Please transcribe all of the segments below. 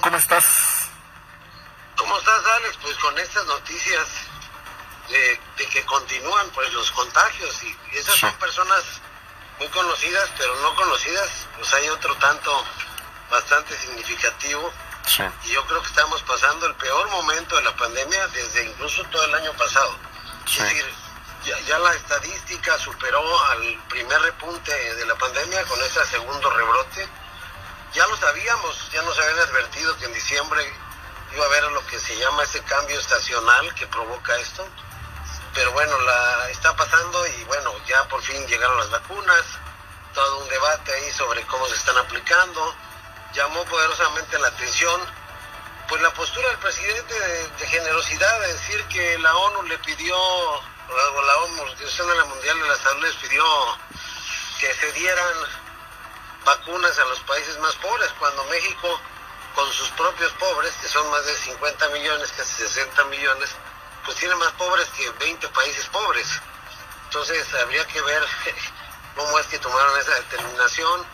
¿cómo estás? ¿Cómo estás, Alex? Pues con estas noticias de, que continúan pues los contagios y esas son personas muy conocidas, pero no conocidas, pues hay otro tanto bastante significativo. Y yo creo que estamos pasando el peor momento de la pandemia desde incluso todo el año pasado. Es decir, ya, la estadística superó al primer repunte de la pandemia con ese segundo rebrote. Ya lo sabíamos, ya nos habían advertido que en diciembre iba a haber lo que se llama ese cambio estacional que provoca esto. Pero bueno, la está pasando y bueno, ya por fin llegaron las vacunas, todo un debate ahí sobre cómo se están aplicando. Llamó poderosamente la atención pues la postura del presidente de, generosidad de decir que la ONU le pidió, o la Organización Mundial de la Salud pidió que se dieran vacunas a los países más pobres, cuando México, con sus propios pobres, que son más de 50 millones, casi 60 millones, pues tiene más pobres que 20 países pobres. Entonces habría que ver cómo es que tomaron esa determinación.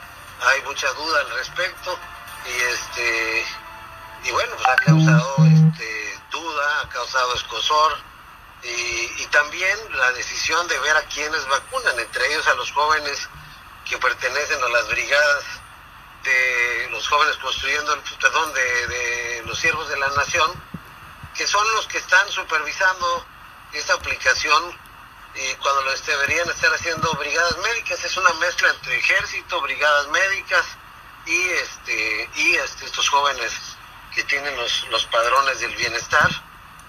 Hay mucha duda al respecto y este y bueno, pues ha causado este, duda, ha causado escosor y, y, también la decisión de ver a quienes vacunan, entre ellos a los jóvenes que pertenecen a las brigadas de los jóvenes construyendo, el, perdón, de, los siervos de la nación, que son los que están supervisando esta aplicación y cuando lo deberían estar haciendo brigadas médicas, es una mezcla entre ejército, brigadas médicas y este y este, estos jóvenes que tienen los, los padrones del bienestar.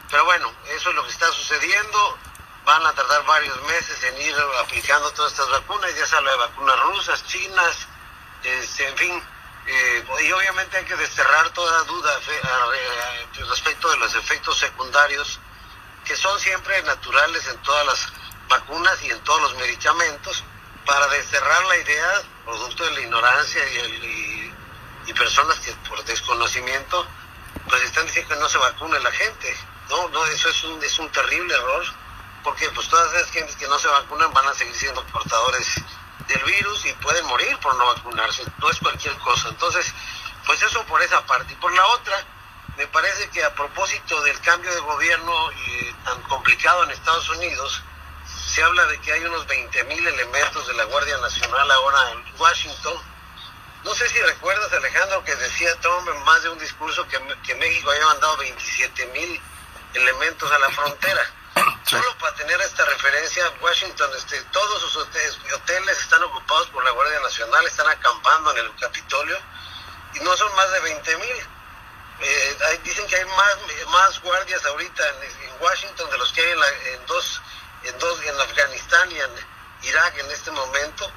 Pero bueno, eso es lo que está sucediendo. Van a tardar varios meses en ir aplicando todas estas vacunas, ya sea de vacunas rusas, chinas, este, en fin. Eh, y obviamente hay que desterrar toda duda respecto de los efectos secundarios, que son siempre naturales en todas las vacunas y en todos los medicamentos, para desterrar la idea, producto de la ignorancia y, el, y personas que por desconocimiento pues están diciendo que no se vacune la gente. No, no, eso es un, es un terrible error, porque pues todas esas gentes que no se vacunan van a seguir siendo portadores del virus y pueden morir por no vacunarse, no es cualquier cosa. Entonces, pues eso por esa parte. Y por la otra, me parece que a propósito del cambio de gobierno y tan complicado en Estados Unidos, se habla de que hay unos 20.000 elementos de la Guardia Nacional ahora en Washington, no sé si recuerdas, Alejandro, que decía Trump en más de un discurso que, México había mandado 27 mil elementos a la frontera. Solo para tener esta referencia, Washington, este, todos sus hoteles, están ocupados por la Guardia Nacional, están acampando en el Capitolio y no son más de 20 mil. Eh, dicen que hay más, más guardias ahorita en, Washington de los que hay en, en, dos, en dos, en Afganistán y en Irak en este momento.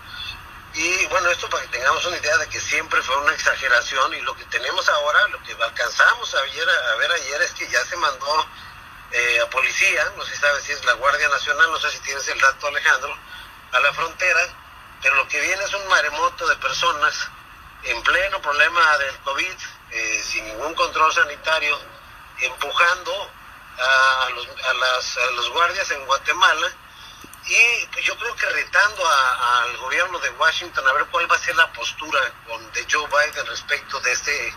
Y bueno, esto para que tengamos una idea de que siempre fue una exageración y lo que tenemos ahora, lo que alcanzamos a a ver ayer es que ya se mandó eh, a policía, no sé si sabes si es la Guardia Nacional, no sé si tienes el dato Alejandro, a la frontera, pero lo que viene es un maremoto de personas en pleno problema del COVID, eh, sin ningún control sanitario, empujando a los, a, las, a los guardias en Guatemala y yo creo que retando al gobierno de Washington a ver cuál va a ser la postura con, de Joe Biden respecto de este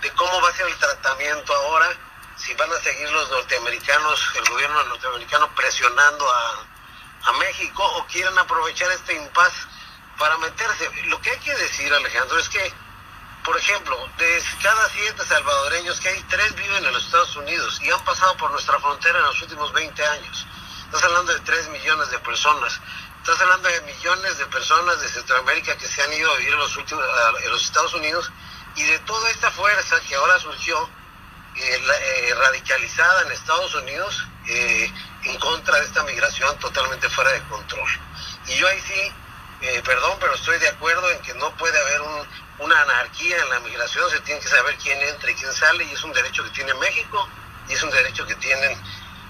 de cómo va a ser el tratamiento ahora si van a seguir los norteamericanos el gobierno norteamericano presionando a, a México o quieren aprovechar este impas para meterse lo que hay que decir Alejandro es que por ejemplo, de cada siete salvadoreños que hay, tres viven en los Estados Unidos y han pasado por nuestra frontera en los últimos 20 años. Estás hablando de 3 millones de personas. Estás hablando de millones de personas de Centroamérica que se han ido a vivir en los, últimos, en los Estados Unidos y de toda esta fuerza que ahora surgió eh, eh, radicalizada en Estados Unidos eh, en contra de esta migración totalmente fuera de control. Y yo ahí sí, perdón, pero estoy de acuerdo en que no puede haber una anarquía en la migración, se tiene que saber quién entra y quién sale y es un derecho que tiene México y es un derecho que tienen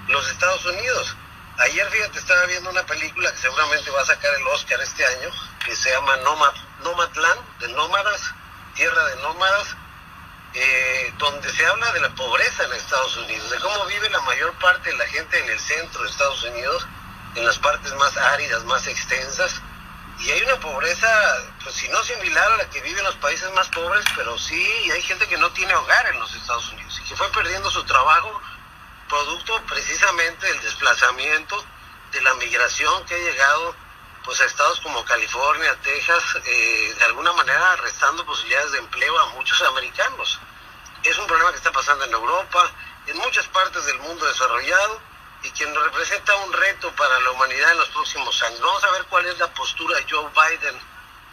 los Estados Unidos. Ayer, fíjate, estaba viendo una película que seguramente va a sacar el Oscar este año, que se llama Nomad, Nomadland, de nómadas, tierra de nómadas, eh, donde se habla de la pobreza en Estados Unidos, de cómo vive la mayor parte de la gente en el centro de Estados Unidos, en las partes más áridas, más extensas, y hay una pobreza, pues si no similar a la que viven los países más pobres, pero sí hay gente que no tiene hogar en los Estados Unidos y que fue perdiendo su trabajo producto precisamente del desplazamiento de la migración que ha llegado pues a estados como California, Texas, eh, de alguna manera restando posibilidades de empleo a muchos americanos. Es un problema que está pasando en Europa, en muchas partes del mundo desarrollado y que representa un reto para la humanidad en los próximos años. Vamos a ver cuál es la postura de Joe Biden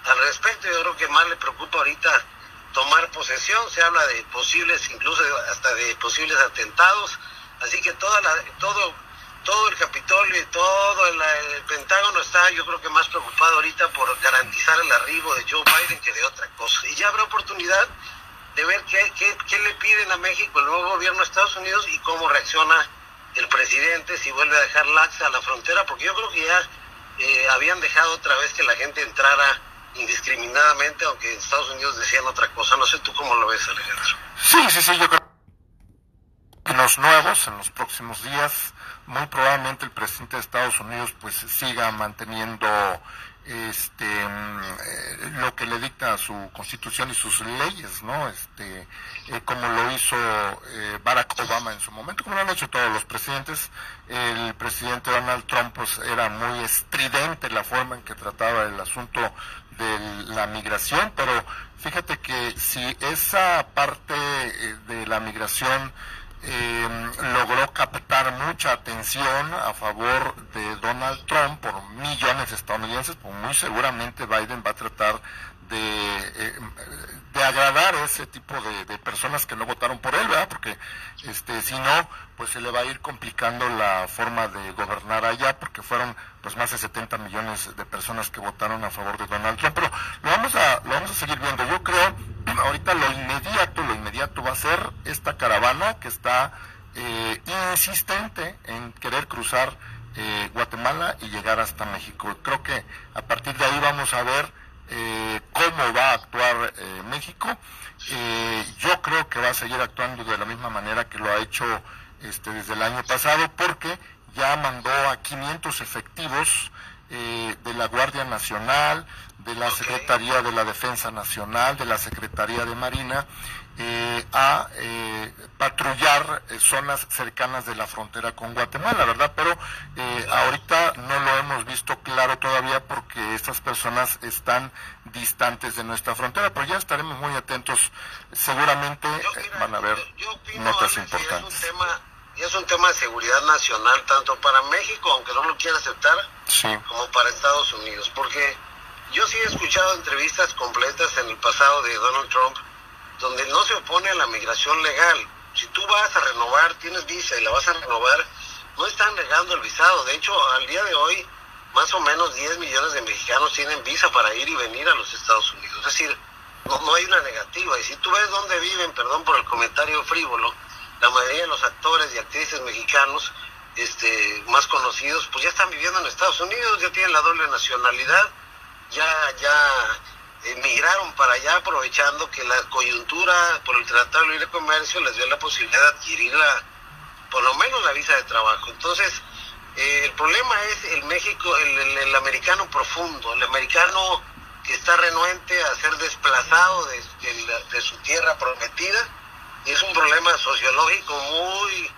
al respecto. Yo creo que más le preocupa ahorita tomar posesión. Se habla de posibles, incluso hasta de posibles atentados. Así que toda la, todo, todo el Capitolio y todo el, Pentágono está, yo creo que más preocupado ahorita por garantizar el arribo de Joe Biden que de otra cosa. Y ya habrá oportunidad de ver qué, qué, qué le piden a México el nuevo gobierno de Estados Unidos y cómo reacciona el presidente si vuelve a dejar laxa la frontera, porque yo creo que ya eh, habían dejado otra vez que la gente entrara indiscriminadamente, aunque en Estados Unidos decían otra cosa. No sé tú cómo lo ves, Alejandro. Sí, sí, sí, yo creo que en los nuevos, en los próximos días, muy probablemente el presidente de Estados Unidos pues siga manteniendo este lo que le dicta su constitución y sus leyes, ¿no? Este, eh, como lo hizo eh, Barack Obama en su momento, como lo han hecho todos los presidentes. El presidente Donald Trump pues era muy estridente la forma en que trataba el asunto de la migración, pero fíjate que si esa parte de la migración eh, logró captar mucha atención a favor de Donald Trump por millones de estadounidenses, pues muy seguramente Biden va a tratar de, eh, de agradar a ese tipo de, personas que no votaron por él, ¿verdad? Porque este, si no, pues se le va a ir complicando la forma de gobernar allá, porque fueron pues más de 70 millones de personas que votaron a favor de Donald Trump. Pero lo vamos a, lo vamos a seguir viendo. Yo creo, ahorita lo inmediato, lo inmediato va a ser esta caravana que está eh, insistente en querer cruzar eh, Guatemala y llegar hasta México. Creo que a partir de ahí vamos a ver eh, cómo va a actuar eh, México. Eh, yo creo que va a seguir actuando de la misma manera que lo ha hecho este, desde el año pasado, porque ya mandó a 500 efectivos de la Guardia Nacional, de la Secretaría de la Defensa Nacional, de la Secretaría de Marina, eh, a eh, patrullar eh, zonas cercanas de la frontera con Guatemala, ¿verdad? Pero ahorita no lo hemos visto claro todavía porque estas personas están distantes de nuestra frontera, pero ya estaremos muy atentos. Seguramente van a haber notas importantes. Es tema, es un tema de seguridad nacional, tanto para México, aunque no lo quiera aceptar, como para Estados Unidos, porque yo sí he escuchado entrevistas completas en el pasado de Donald Trump donde no se opone a la migración legal. Si tú vas a renovar, tienes visa y la vas a renovar, no están negando el visado. De hecho, al día de hoy, más o menos 10 millones de mexicanos tienen visa para ir y venir a los Estados Unidos. Es decir, no, no hay una negativa. Y si tú ves dónde viven, perdón por el comentario frívolo, la mayoría de los actores y actrices mexicanos este, más conocidos, pues ya están viviendo en Estados Unidos, ya tienen la doble nacionalidad, ya, ya emigraron para allá aprovechando que la coyuntura por el Tratado de Libre Comercio les dio la posibilidad de adquirir la, por lo menos la visa de trabajo. Entonces, eh, el problema es el México, el, americano profundo, el americano que está renuente a ser desplazado de, su tierra prometida, es un problema sociológico muy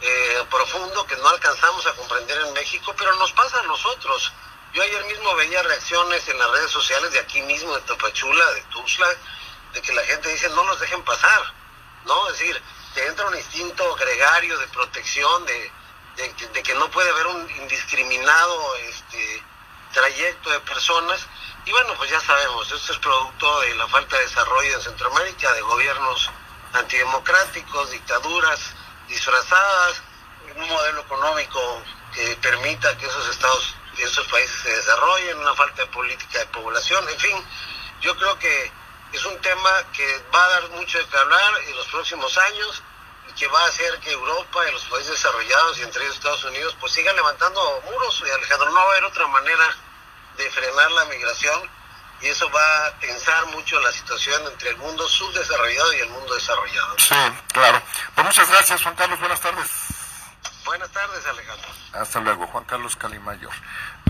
eh, profundo que no alcanzamos a comprender en México, pero nos pasa a nosotros. Yo ayer mismo veía reacciones en las redes sociales de aquí mismo, de Tapachula, de Tuxtla, de que la gente dice no nos dejen pasar, ¿no? Es decir, te entra un instinto gregario de protección, de, de, que no puede haber un indiscriminado este, trayecto de personas. Y bueno, pues ya sabemos, esto es producto de la falta de desarrollo en Centroamérica, de gobiernos antidemocráticos, dictaduras disfrazadas, un modelo económico que permita que esos estados que esos países se desarrollen, una falta de política de población, en fin, yo creo que es un tema que va a dar mucho de qué hablar en los próximos años y que va a hacer que Europa y los países desarrollados y entre ellos Estados Unidos pues sigan levantando muros y Alejandro no va a haber otra manera de frenar la migración y eso va a tensar mucho la situación entre el mundo subdesarrollado y el mundo desarrollado. Sí, claro. Pues muchas gracias Juan Carlos, buenas tardes. Buenas tardes, Alejandro. Hasta luego, Juan Carlos Calimayor.